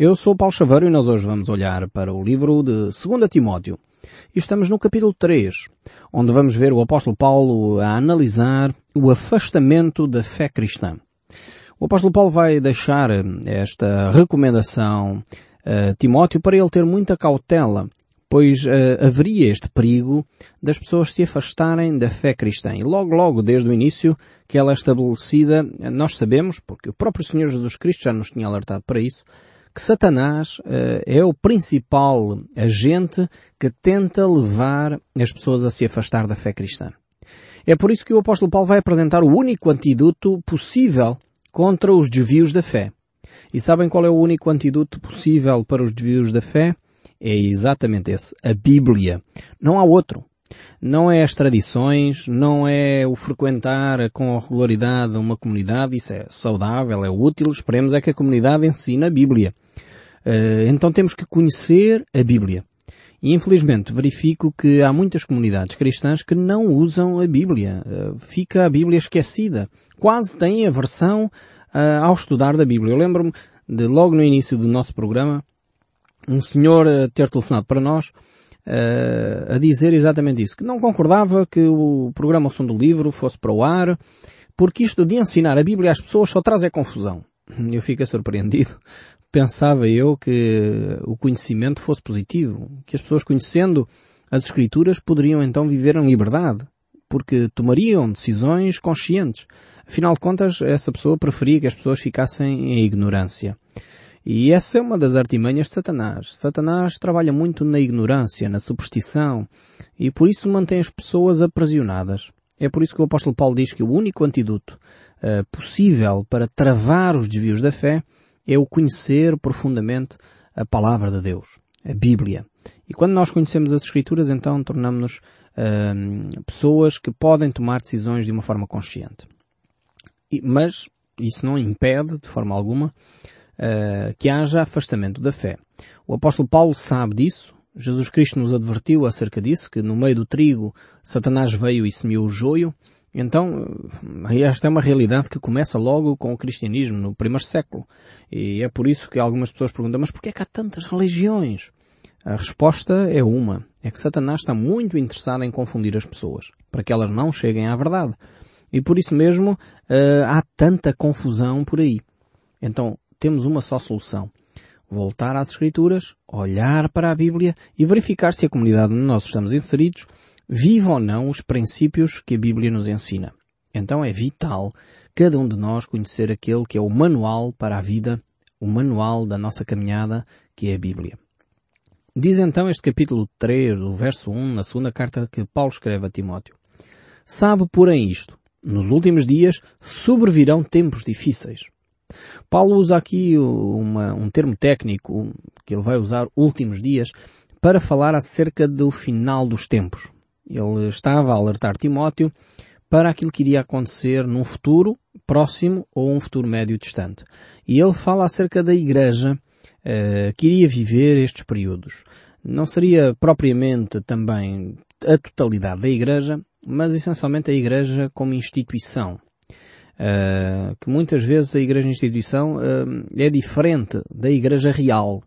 Eu sou Paulo Chaveiro e nós hoje vamos olhar para o livro de 2 Timóteo. E estamos no capítulo 3, onde vamos ver o apóstolo Paulo a analisar o afastamento da fé cristã. O apóstolo Paulo vai deixar esta recomendação a Timóteo para ele ter muita cautela, pois uh, haveria este perigo das pessoas se afastarem da fé cristã. E logo, logo, desde o início que ela é estabelecida, nós sabemos, porque o próprio Senhor Jesus Cristo já nos tinha alertado para isso, que Satanás uh, é o principal agente que tenta levar as pessoas a se afastar da fé cristã. É por isso que o apóstolo Paulo vai apresentar o único antídoto possível contra os desvios da fé. E sabem qual é o único antídoto possível para os desvios da fé? É exatamente esse, a Bíblia. Não há outro. Não é as tradições, não é o frequentar com regularidade uma comunidade, isso é saudável, é útil, esperemos é que a comunidade ensine a Bíblia. Eh, então temos que conhecer a Bíblia. E infelizmente verifico que há muitas comunidades cristãs que não usam a Bíblia. Eh, fica a Bíblia esquecida. Quase têm aversão eh, ao estudar da Bíblia. Eu lembro-me de logo no início do nosso programa, um senhor ter telefonado para nós a dizer exatamente isso, que não concordava que o programa O Som do Livro fosse para o ar, porque isto de ensinar a Bíblia às pessoas só traz é confusão. Eu fico surpreendido, pensava eu que o conhecimento fosse positivo, que as pessoas conhecendo as Escrituras poderiam então viver em liberdade, porque tomariam decisões conscientes. Afinal de contas, essa pessoa preferia que as pessoas ficassem em ignorância. E essa é uma das artimanhas de Satanás. Satanás trabalha muito na ignorância, na superstição, e por isso mantém as pessoas aprisionadas. É por isso que o apóstolo Paulo diz que o único antídoto uh, possível para travar os desvios da fé é o conhecer profundamente a palavra de Deus, a Bíblia. E quando nós conhecemos as Escrituras, então tornamos-nos uh, pessoas que podem tomar decisões de uma forma consciente. E, mas isso não impede, de forma alguma, uh, que haja afastamento da fé. O apóstolo Paulo sabe disso. Jesus Cristo nos advertiu acerca disso, que no meio do trigo Satanás veio e semeou o joio. Então, esta é uma realidade que começa logo com o cristianismo, no primeiro século. E é por isso que algumas pessoas perguntam, mas porquê é que há tantas religiões? A resposta é uma. É que Satanás está muito interessado em confundir as pessoas, para que elas não cheguem à verdade. E por isso mesmo uh, há tanta confusão por aí. Então, temos uma só solução. Voltar às Escrituras, olhar para a Bíblia e verificar se a comunidade onde nós estamos inseridos vive ou não os princípios que a Bíblia nos ensina. Então é vital cada um de nós conhecer aquele que é o manual para a vida, o manual da nossa caminhada, que é a Bíblia. Diz então este capítulo 3, do verso 1, na segunda carta que Paulo escreve a Timóteo. Sabe, porém, isto. Nos últimos dias sobrevirão tempos difíceis. Paulo usa aqui uma, um termo técnico que ele vai usar últimos dias para falar acerca do final dos tempos. Ele estava a alertar Timóteo para aquilo que iria acontecer num futuro próximo ou um futuro médio distante. E ele fala acerca da igreja uh, que iria viver estes períodos. Não seria propriamente também a totalidade da igreja, mas essencialmente a igreja como instituição. Uh, que muitas vezes a igreja instituição uh, é diferente da igreja real.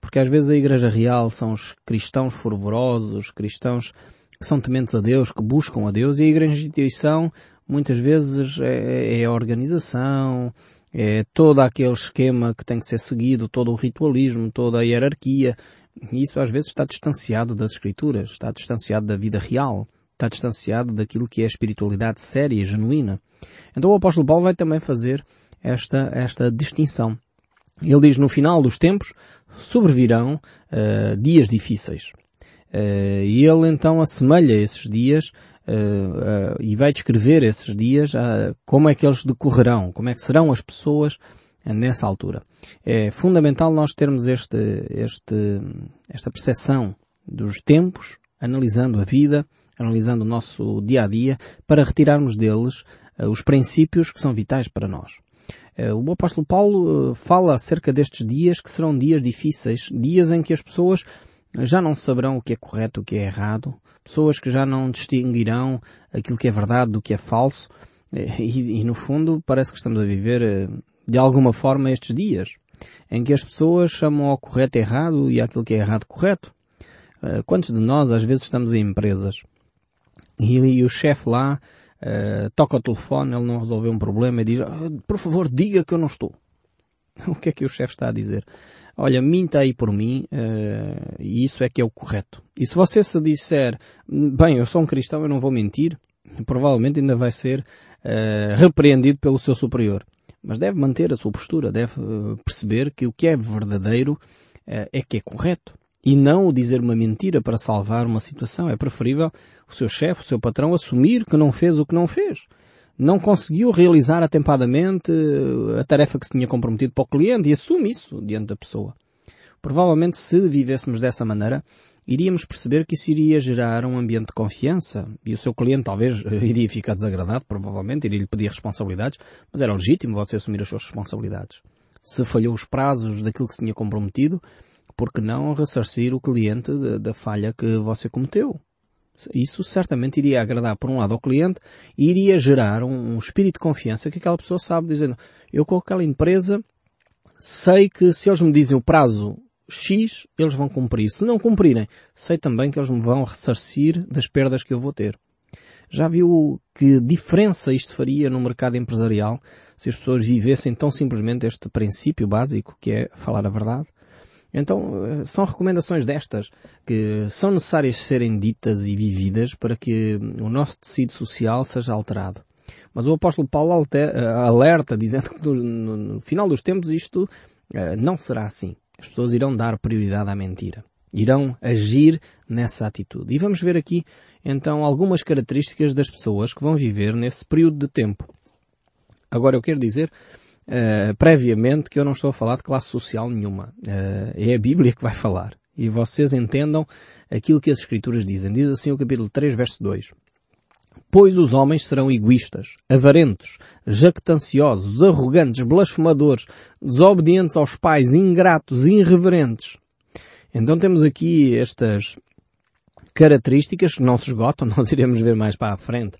Porque às vezes a igreja real são os cristãos fervorosos, cristãos que são tementes a Deus, que buscam a Deus, e a instituição muitas vezes é, é a organização, é todo aquele esquema que tem que ser seguido, todo o ritualismo, toda a hierarquia, e isso às vezes está distanciado das escrituras, está distanciado da vida real, está distanciado daquilo que é a espiritualidade séria e genuína. Então o apóstolo Paulo vai também fazer esta, esta distinção. Ele diz no final dos tempos sobrevirão uh, dias difíceis. Uh, e ele então assemelha esses dias uh, uh, e vai descrever esses dias como é que eles decorrerão, como é que serão as pessoas nessa altura. É fundamental nós termos este, este, esta percepção dos tempos, analisando a vida, analisando o nosso dia a dia, para retirarmos deles os princípios que são vitais para nós. O apóstolo Paulo fala acerca destes dias que serão dias difíceis, dias em que as pessoas já não saberão o que é correto, o que é errado, pessoas que já não distinguirão aquilo que é verdade do que é falso, e, e no fundo parece que estamos a viver eh, de alguma forma estes dias. em que as pessoas chamam ao correto errado e aquilo que é errado correto. Uh, quantos de nós às vezes estamos em empresas e, e o chefe lá uh, toca o telefone, ele não resolveu um problema e diz, ah, por favor diga que eu não estou. o que é que o chefe está a dizer? Olha, minta aí por mim, uh, e isso é que é o correto. E se você se disser, bem, eu sou um cristão, eu não vou mentir, provavelmente ainda vai ser uh, repreendido pelo seu superior. Mas deve manter a sua postura, deve uh, perceber que o que é verdadeiro é que é correto. E não dizer uma mentira para salvar uma situação. É preferível o seu chefe, o seu patrão, assumir que não fez o que não fez não conseguiu realizar atempadamente a tarefa que se tinha comprometido para o cliente e assume isso diante da pessoa. Provavelmente se vivêssemos dessa maneira, iríamos perceber que isso iria gerar um ambiente de confiança e o seu cliente talvez iria ficar desagradado, provavelmente, iria lhe pedir responsabilidades, mas era legítimo você assumir as suas responsabilidades. Se falhou os prazos daquilo que se tinha comprometido, por que não ressarcir o cliente da falha que você cometeu? Isso certamente iria agradar, por um lado, ao cliente e iria gerar um, um espírito de confiança que aquela pessoa sabe, dizendo, eu com aquela empresa sei que se eles me dizem o prazo X, eles vão cumprir. Se não cumprirem, sei também que eles me vão ressarcir das perdas que eu vou ter. Já viu que diferença isto faria no mercado empresarial se as pessoas vivessem tão simplesmente este princípio básico que é falar a verdade? Então, são recomendações destas que são necessárias serem ditas e vividas para que o nosso tecido social seja alterado. Mas o apóstolo Paulo eh, alerta dizendo que no, final dos tempos isto eh, não será assim. As pessoas irão dar prioridade à mentira. Irão agir nessa atitude. E vamos ver aqui, então, algumas características das pessoas que vão viver nesse período de tempo. Agora, eu quero dizer, uh, previamente, que eu não estou a falar de classe social nenhuma. Uh, é a Bíblia que vai falar. E vocês entendam aquilo que as Escrituras dizem. Diz assim o capítulo 3, verso 2. Pois os homens serão egoístas, avarentos, jactanciosos, arrogantes, blasfemadores, desobedientes aos pais, ingratos, irreverentes. Então temos aqui estas características que não se esgotam, nós iremos ver mais para a frente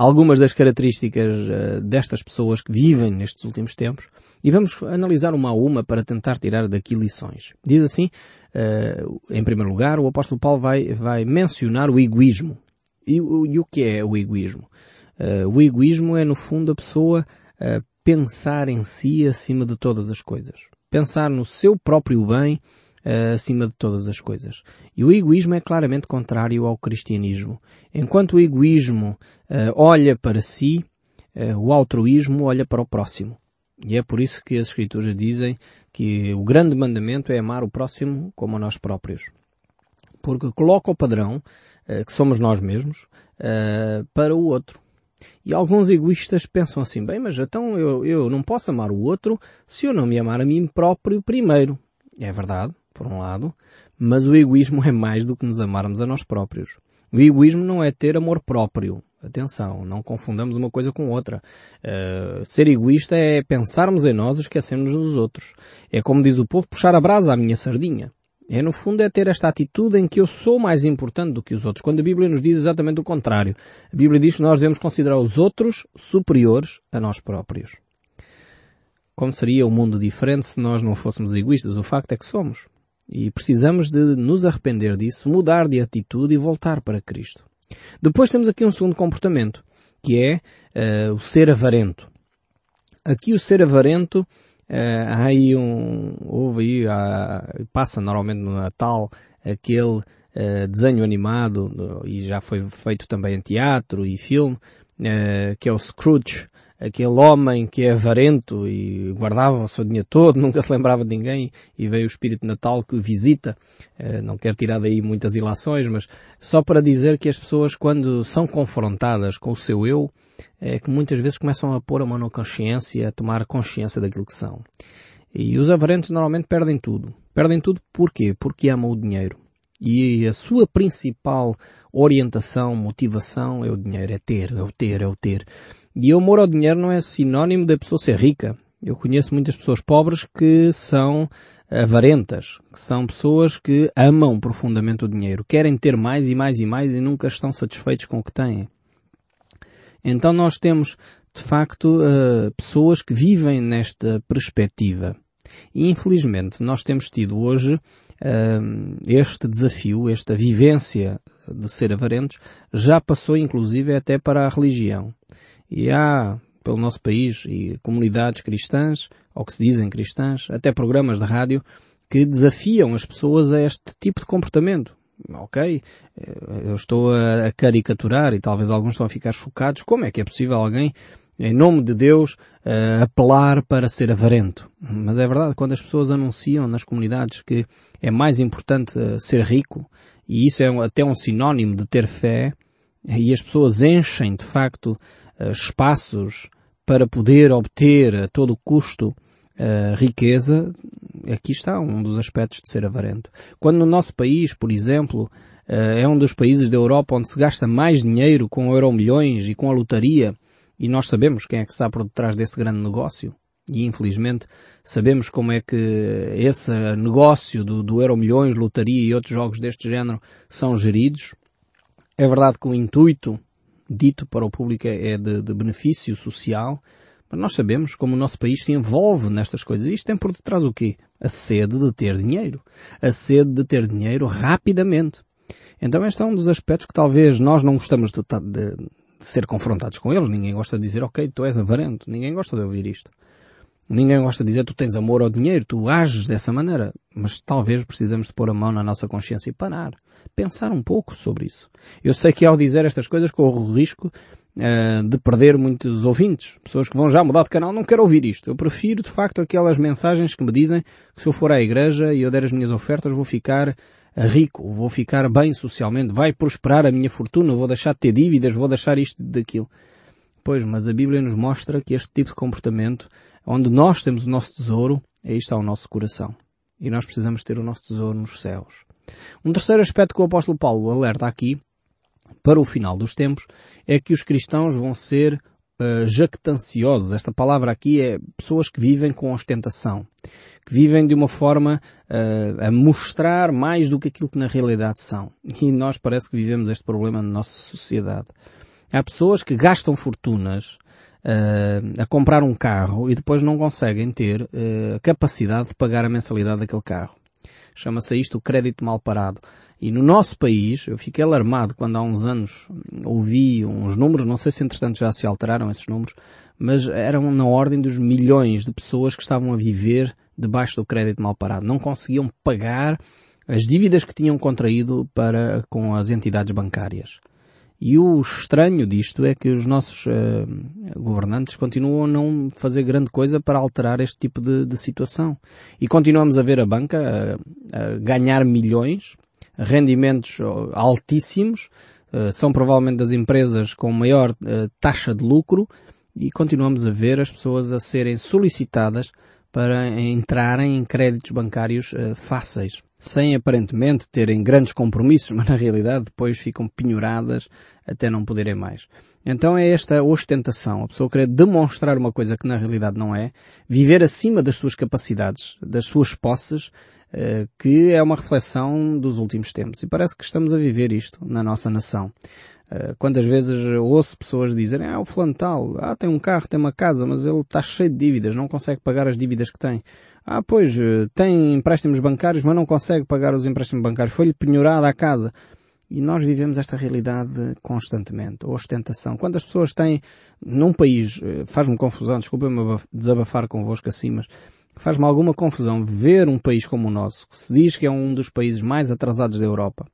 algumas das características uh, destas pessoas que vivem nestes últimos tempos e vamos analisar uma a uma para tentar tirar daqui lições. Diz assim, uh, em primeiro lugar, o apóstolo Paulo vai, vai mencionar o egoísmo. E, e o que é o egoísmo? Uh, o egoísmo é, no fundo, a pessoa pensar em si acima de todas as coisas. Pensar no seu próprio bem uh, acima de todas as coisas. E o egoísmo é claramente contrário ao cristianismo. Enquanto o egoísmo olha para si, o altruísmo olha para o próximo. E é por isso que as Escrituras dizem que o grande mandamento é amar o próximo como a nós próprios. Porque coloca o padrão eh, que somos nós mesmos, uh, para o outro. E alguns egoístas pensam assim, bem, mas então eu, eu não posso amar o outro se eu não me amar a mim próprio primeiro. É verdade, por um lado, mas o egoísmo é mais do que nos amarmos a nós próprios. O egoísmo não é ter amor próprio. Atenção, não confundamos uma coisa com outra. Uh, ser egoísta é pensarmos em nós e esquecermos dos outros. É como diz o povo, puxar a brasa à minha sardinha. É, no fundo, é ter esta atitude em que eu sou mais importante do que os outros, quando a Bíblia nos diz exatamente o contrário. A Bíblia diz que nós devemos considerar os outros superiores a nós próprios. Como seria o um mundo diferente se nós não fôssemos egoístas? O facto é que somos. E precisamos de nos arrepender disso, mudar de atitude e voltar para Cristo. Depois temos aqui um segundo comportamento, que é uh, o ser avarento. Aqui o ser avarento Uh, há aí um, houve aí, passa normalmente no Natal aquele uh, desenho animado, e já foi feito também em teatro e filme, que é o Scrooge, aquele homem que é avarento e guardava o seu dinheiro todo, nunca se lembrava de ninguém, e veio o Espírito Natal que o visita. Não quero tirar daí muitas ilações, mas só para dizer que as pessoas quando são confrontadas com o seu eu, é que muitas vezes começam a pôr a mão na consciência, a tomar consciência daquilo que são. E os avarentos normalmente perdem tudo. Perdem tudo porquê? Porque amam o dinheiro. E a sua principal orientação, motivação é o dinheiro, é ter, é o ter, é o ter. E o amor ao dinheiro não é sinónimo da pessoa ser rica. Eu conheço muitas pessoas pobres que são avarentas, que são pessoas que amam profundamente o dinheiro, querem ter mais e mais e mais e nunca estão satisfeitos com o que têm. Então nós temos, de facto, uh, pessoas que vivem nesta perspectiva. E infelizmente nós temos tido hoje uh, este desafio, esta vivência de ser avarentos, já passou inclusive até para a religião. E há, pelo nosso país, e comunidades cristãs, ou que se dizem cristãs, até programas de rádio, que desafiam as pessoas a este tipo de comportamento. Ok, eu estou a caricaturar e talvez alguns estão a ficar chocados. Como é que é possível alguém em nome de Deus, uh, apelar para ser avarento. Mas é verdade, quando as pessoas anunciam nas comunidades que é mais importante uh, ser rico, e isso é até um sinónimo de ter fé, e as pessoas enchem, de facto, uh, espaços para poder obter a todo custo riqueza, aqui está um dos aspectos de ser avarento. Quando no nosso país, por exemplo, é um dos países da Europa onde se gasta mais dinheiro com euro milhões e com a lotaria e nós sabemos quem é que está por detrás desse grande negócio. E infelizmente sabemos como é que esse negócio do, do Euro Milhões, lotaria e outros jogos deste género são geridos. É verdade que o intuito dito para o público é de, de benefício social, mas nós sabemos como o nosso país se envolve nestas coisas. Isto tem por detrás o quê? A sede de ter dinheiro. A sede de ter dinheiro rapidamente. Então este é um dos aspectos que talvez nós não gostamos de, de, de ser confrontados com eles. Ninguém gosta de dizer, ok, tu és avarento. Ninguém gosta de ouvir isto. Ninguém gosta de dizer, tu tens amor ao dinheiro, tu ages dessa maneira. Mas talvez precisamos de pôr a mão na nossa consciência e parar. Pensar um pouco sobre isso. Eu sei que ao dizer estas coisas corro o risco uh, de perder muitos ouvintes. Pessoas que vão já mudar de canal. Não quero ouvir isto. Eu prefiro, de facto, aquelas mensagens que me dizem que se eu for à igreja e eu der as minhas ofertas, vou ficar rico, vou ficar bem socialmente, vai prosperar a minha fortuna, vou deixar de ter dívidas, vou deixar isto daquilo. Pois, mas a Bíblia nos mostra que este tipo de comportamento, onde nós temos o nosso tesouro, aí está o nosso coração. E nós precisamos ter o nosso tesouro nos céus. Um terceiro aspecto que o apóstolo Paulo alerta aqui, para o final dos tempos, é que os cristãos vão ser uh, jactanciosos. Esta palavra aqui é pessoas que vivem com ostentação que vivem de uma forma uh, a mostrar mais do que aquilo que na realidade são. E nós parece que vivemos este problema na nossa sociedade. Há pessoas que gastam fortunas uh, a comprar um carro e depois não conseguem ter uh, capacidade de pagar a mensalidade daquele carro. Chama-se isto o crédito mal parado. E no nosso país, eu fiquei alarmado quando há uns anos ouvi uns números, não sei se entretanto já se alteraram esses números, mas eram na ordem dos milhões de pessoas que estavam a viver debaixo do crédito mal parado. Não conseguiam pagar as dívidas que tinham contraído para com as entidades bancárias. E o estranho disto é que os nossos uh, governantes continuam a não fazer grande coisa para alterar este tipo de, de situação. E continuamos a ver a banca a, ganhar milhões, rendimentos altíssimos, uh, são provavelmente das empresas com maior uh, taxa de lucro, e continuamos a ver as pessoas a serem solicitadas para entrarem em créditos bancários uh, fáceis, sem aparentemente terem grandes compromissos, mas na realidade depois ficam penhoradas até não poderem mais. Então é esta ostentação, a pessoa querer demonstrar uma coisa que na realidade não é, viver acima das suas capacidades, das suas posses, uh, que é uma reflexão dos últimos tempos. E parece que estamos a viver isto na nossa nação. Eh, quantas vezes ouço pessoas dizerem, ah, o fulano tal, ah, tem um carro, tem uma casa, mas ele está cheio de dívidas, não consegue pagar as dívidas que tem. Ah, pois, eh, tem empréstimos bancários, mas não consegue pagar os empréstimos bancários. Foi-lhe penhorada a casa. E nós vivemos esta realidade constantemente, ostentação. Quantas pessoas têm, num país, eh, faz-me confusão, desculpa-me desabafar convosco assim, mas faz-me alguma confusão ver um país como o nosso, que se diz que é um dos países mais atrasados da Europa,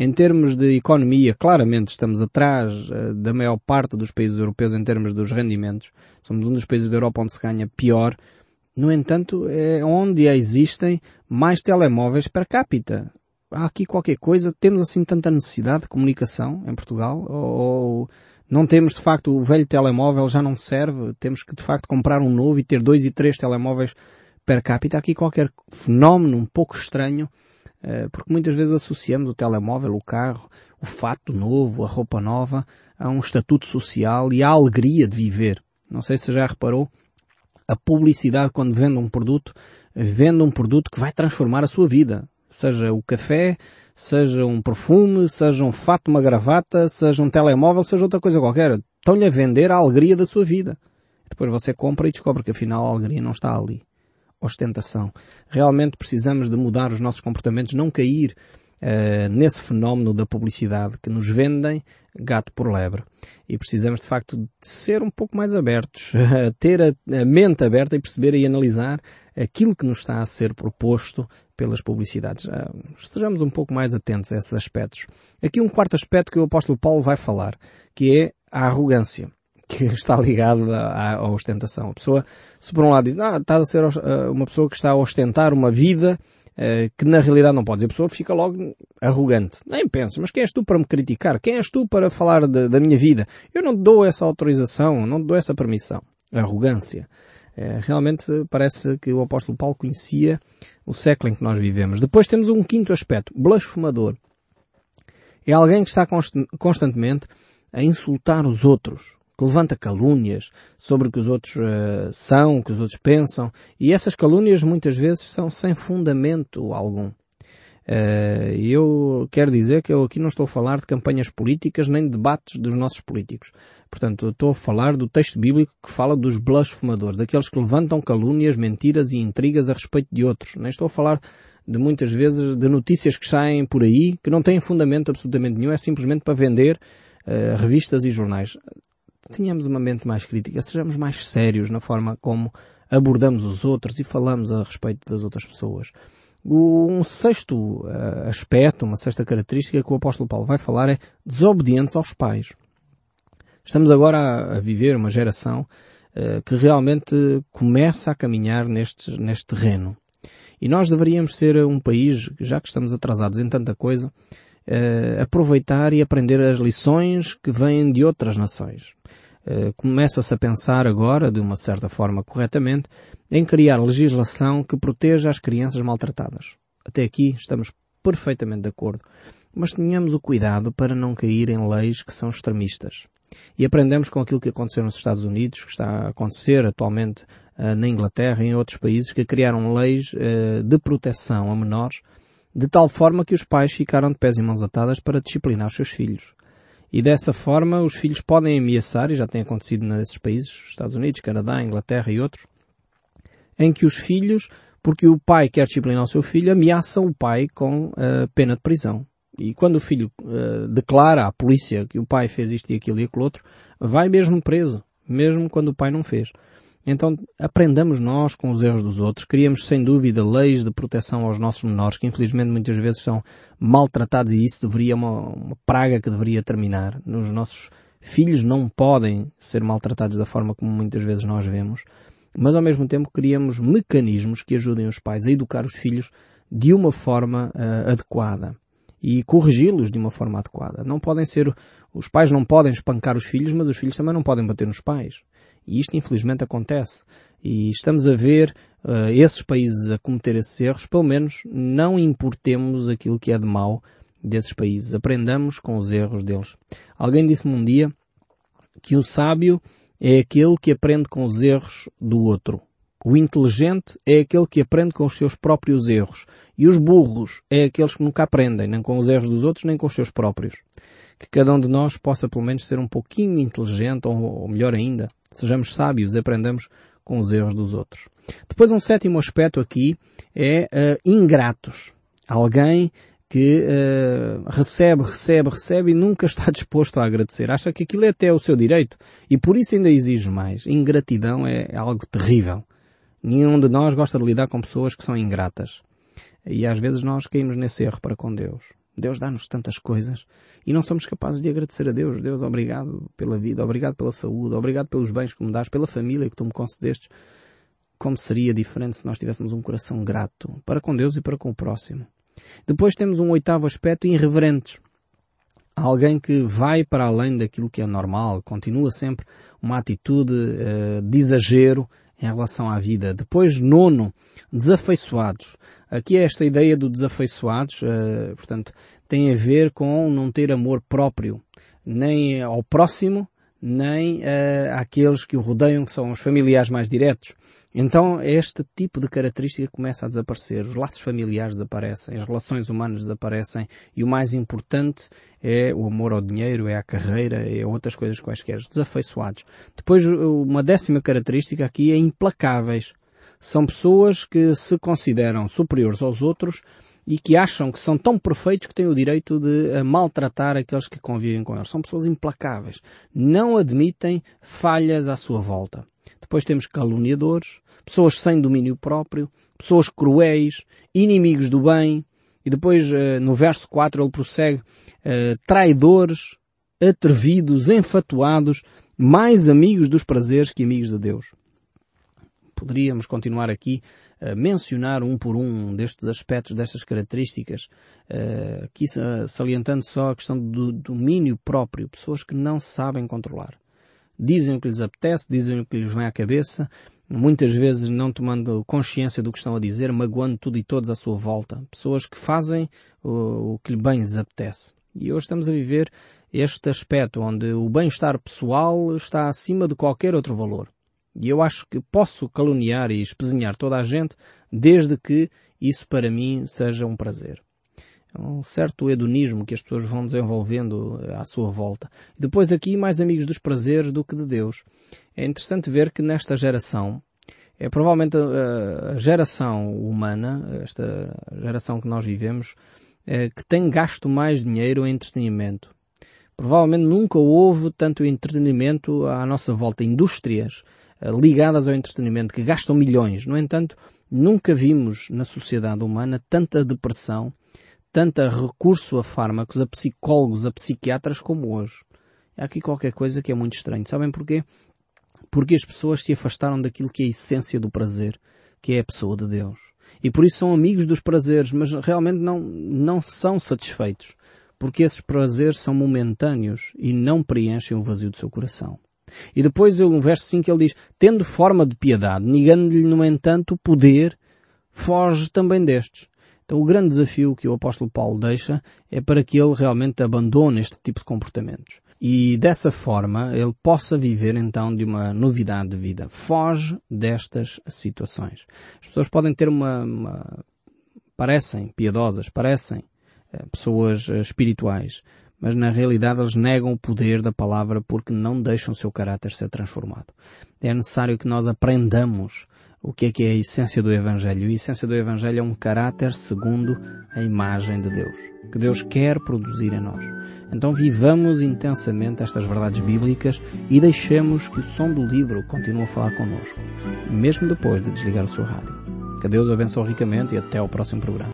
em termos de economia, claramente estamos atrás uh, da maior parte dos países europeus em termos dos rendimentos. Somos um dos países da Europa onde se ganha pior. No entanto, é onde existem mais telemóveis per capita. Há aqui qualquer coisa, temos assim tanta necessidade de comunicação em Portugal? Ou não temos de facto o velho telemóvel já não serve? Temos que de facto comprar um novo e ter dois e três telemóveis per capita? Há aqui qualquer fenómeno um pouco estranho eh, porque muitas vezes associamos o telemóvel, o carro, o fato novo, a roupa nova, a um estatuto social e à alegria de viver. Não sei se já reparou, a publicidade quando vende um produto, vende um produto que vai transformar a sua vida. Seja o café, seja um perfume, seja um fato, uma gravata, seja um telemóvel, seja outra coisa qualquer. Estão-lhe a vender a alegria da sua vida. Depois você compra e descobre que afinal a alegria não está ali. Ostentação. Realmente precisamos de mudar os nossos comportamentos, não cair uh, nesse fenómeno da publicidade que nos vendem gato por lebre. E precisamos de facto de ser um pouco mais abertos, ter a, a mente aberta e perceber e analisar aquilo que nos está a ser proposto pelas publicidades. Uh, sejamos um pouco mais atentos a esses aspectos. Aqui um quarto aspecto que o apóstolo Paulo vai falar, que é a arrogância que está ligado à, à ostentação. A pessoa, se por um lado diz, ah, estás a ser uh, uma pessoa que está a ostentar uma vida uh, que na realidade não pode. A pessoa fica logo arrogante. Nem pensa, mas quem és tu para me criticar? Quem és tu para falar de, da minha vida? Eu não te dou essa autorização, não te dou essa permissão. Arrogância. Uh, realmente parece que o apóstolo Paulo conhecia o século em que nós vivemos. Depois temos um quinto aspecto, blasfemador. É alguém que está const constantemente a insultar os outros, que levanta calúnias sobre o que os outros uh, são, o que os outros pensam, e essas calúnias muitas vezes são sem fundamento algum. Uh, eu quero dizer que eu aqui não estou a falar de campanhas políticas nem de debates dos nossos políticos. Portanto, estou a falar do texto bíblico que fala dos blasfemadores, daqueles que levantam calúnias, mentiras e intrigas a respeito de outros. Nem estou a falar de muitas vezes de notícias que saem por aí que não têm fundamento absolutamente nenhum, é simplesmente para vender uh, revistas e jornais tenhamos uma mente mais crítica, sejamos mais sérios na forma como abordamos os outros e falamos a respeito das outras pessoas. Um sexto uh, aspecto, uma sexta característica que o apóstolo Paulo vai falar é desobedientes aos pais. Estamos agora a, viver uma geração uh, que realmente começa a caminhar neste, neste terreno. E nós deveríamos ser um país, já que estamos atrasados em tanta coisa, uh, aproveitar e aprender as lições que vêm de outras nações. Eh, começa-se a pensar agora, de uma certa forma corretamente, em criar legislação que proteja as crianças maltratadas. Até aqui estamos perfeitamente de acordo. Mas tenhamos o cuidado para não cair em leis que são extremistas. E aprendemos com aquilo que aconteceu nos Estados Unidos, que está a acontecer atualmente uh, na Inglaterra e em outros países que criaram leis uh, de proteção a menores, de tal forma que os pais ficaram de pés e mãos atadas para disciplinar os seus filhos. E dessa forma os filhos podem ameaçar, e já tem acontecido nesses países, Estados Unidos, Canadá, Inglaterra e outros, em que os filhos, porque o pai quer disciplinar o seu filho, ameaçam o pai com uh, pena de prisão. E quando o filho uh, declara à polícia que o pai fez isto e aquilo e aquilo outro, vai mesmo preso, mesmo quando o pai não fez. Então aprendamos nós com os erros dos outros, criamos sem dúvida leis de proteção aos nossos menores, que infelizmente muitas vezes são maltratados e isso deveria uma, uma praga que deveria terminar. Os nossos filhos não podem ser maltratados da forma como muitas vezes nós vemos, mas ao mesmo tempo criamos mecanismos que ajudem os pais a educar os filhos de uma forma uh, adequada e corrigi-los de uma forma adequada. Não podem ser, os pais não podem espancar os filhos, mas os filhos também não podem bater nos pais. E isto infelizmente acontece. E estamos a ver uh, esses países a cometer esses erros, pelo menos não importemos aquilo que é de mal desses países. Aprendamos com os erros deles. Alguém disse-me um dia que o sábio é aquele que aprende com os erros do outro. O inteligente é aquele que aprende com os seus próprios erros. E os burros é aqueles que nunca aprendem, nem com os erros dos outros, nem com os seus próprios. Que cada um de nós possa pelo menos ser um pouquinho inteligente, ou, ou melhor ainda, Sejamos sábios aprendamos com os erros dos outros. Depois um sétimo aspecto aqui é uh, ingratos. Alguém que uh, recebe, recebe, recebe e nunca está disposto a agradecer. Acha que aquilo é até o seu direito e por isso ainda exige mais. Ingratidão é algo terrível. Nenhum de nós gosta de lidar com pessoas que são ingratas. E às vezes nós caímos nesse erro para com Deus. Deus dá-nos tantas coisas e não somos capazes de agradecer a Deus. Deus, obrigado pela vida, obrigado pela saúde, obrigado pelos bens que me dás, pela família que tu me concedestes. Como seria diferente se nós tivéssemos um coração grato para com Deus e para com o próximo. Depois temos um oitavo aspecto, irreverentes. Alguém que vai para além daquilo que é normal, continua sempre uma atitude uh, de exagero em relação à vida. Depois, nono, desafeiçoados. Aqui é esta ideia do desafeiçoados, uh, portanto, tem a ver com não ter amor próprio, nem ao próximo, nem uh, àqueles que o rodeiam, que são os familiares mais diretos. Então este tipo de característica começa a desaparecer. Os laços familiares desaparecem, as relações humanas desaparecem e o mais importante é o amor ao dinheiro, é a carreira, é outras coisas quaisquer, desafeiçoados. Depois uma décima característica aqui é implacáveis. São pessoas que se consideram superiores aos outros e que acham que são tão perfeitos que têm o direito de eh, maltratar aqueles que convivem com eles. São pessoas implacáveis. Não admitem falhas à sua volta. Depois temos caluniadores, pessoas sem domínio próprio, pessoas cruéis, inimigos do bem, e depois eh, no verso 4 ele prossegue, eh, traidores, atrevidos, enfatuados, mais amigos dos prazeres que amigos de Deus. Poderíamos continuar aqui a mencionar um por um destes aspectos, destas características, eh, aqui salientando só a questão do domínio próprio, pessoas que não sabem controlar. Dizem o que lhes apetece, dizem o que lhes vem à cabeça, muitas vezes não tomando consciência do que estão a dizer, magoando tudo e todos à sua volta. Pessoas que fazem o, que bem lhes apetece. E hoje estamos a viver este aspecto onde o bem-estar pessoal está acima de qualquer outro valor. E eu acho que posso caluniar e espezinhar toda a gente desde que isso para mim seja um prazer. É um certo hedonismo que as pessoas vão desenvolvendo à sua volta. E depois aqui mais amigos dos prazeres do que de Deus. É interessante ver que nesta geração, é provavelmente a geração humana, esta geração que nós vivemos, é, que tem gasto mais dinheiro em entretenimento. Provavelmente nunca houve tanto entretenimento à nossa volta. Indústrias eh, ligadas ao entretenimento que gastam milhões. No entanto, nunca vimos na sociedade humana tanta depressão, tanta recurso a fármacos, a psicólogos, a psiquiatras como hoje. Há aqui qualquer coisa que é muito estranho. Sabem porquê? Porque as pessoas se afastaram daquilo que é a essência do prazer, que é a pessoa de Deus. E por isso são amigos dos prazeres, mas realmente não, não são satisfeitos porque esses prazeres são momentâneos e não preenchem o vazio do seu coração. E depois, no verso 5, ele diz, tendo forma de piedade, negando-lhe, no entanto, o poder, foge também destes. Então o grande desafio que o apóstolo Paulo deixa é para que ele realmente abandone este tipo de comportamentos. E dessa forma ele possa viver então de uma novidade de vida. Foge destas situações. As pessoas podem ter uma, uma parecem piedosas, parecem eh, pessoas eh, espirituais, mas na realidade eles negam o poder da palavra porque não deixam o seu caráter ser transformado. É necessário que nós aprendamos o que é que é a essência do Evangelho. A essência do Evangelho é um caráter segundo a imagem de Deus, que Deus quer produzir em nós. Então vivamos intensamente estas verdades bíblicas e deixemos que o som do livro continue a falar connosco, mesmo depois de desligar o seu rádio. Que Deus o abençoe ricamente e até ao próximo programa.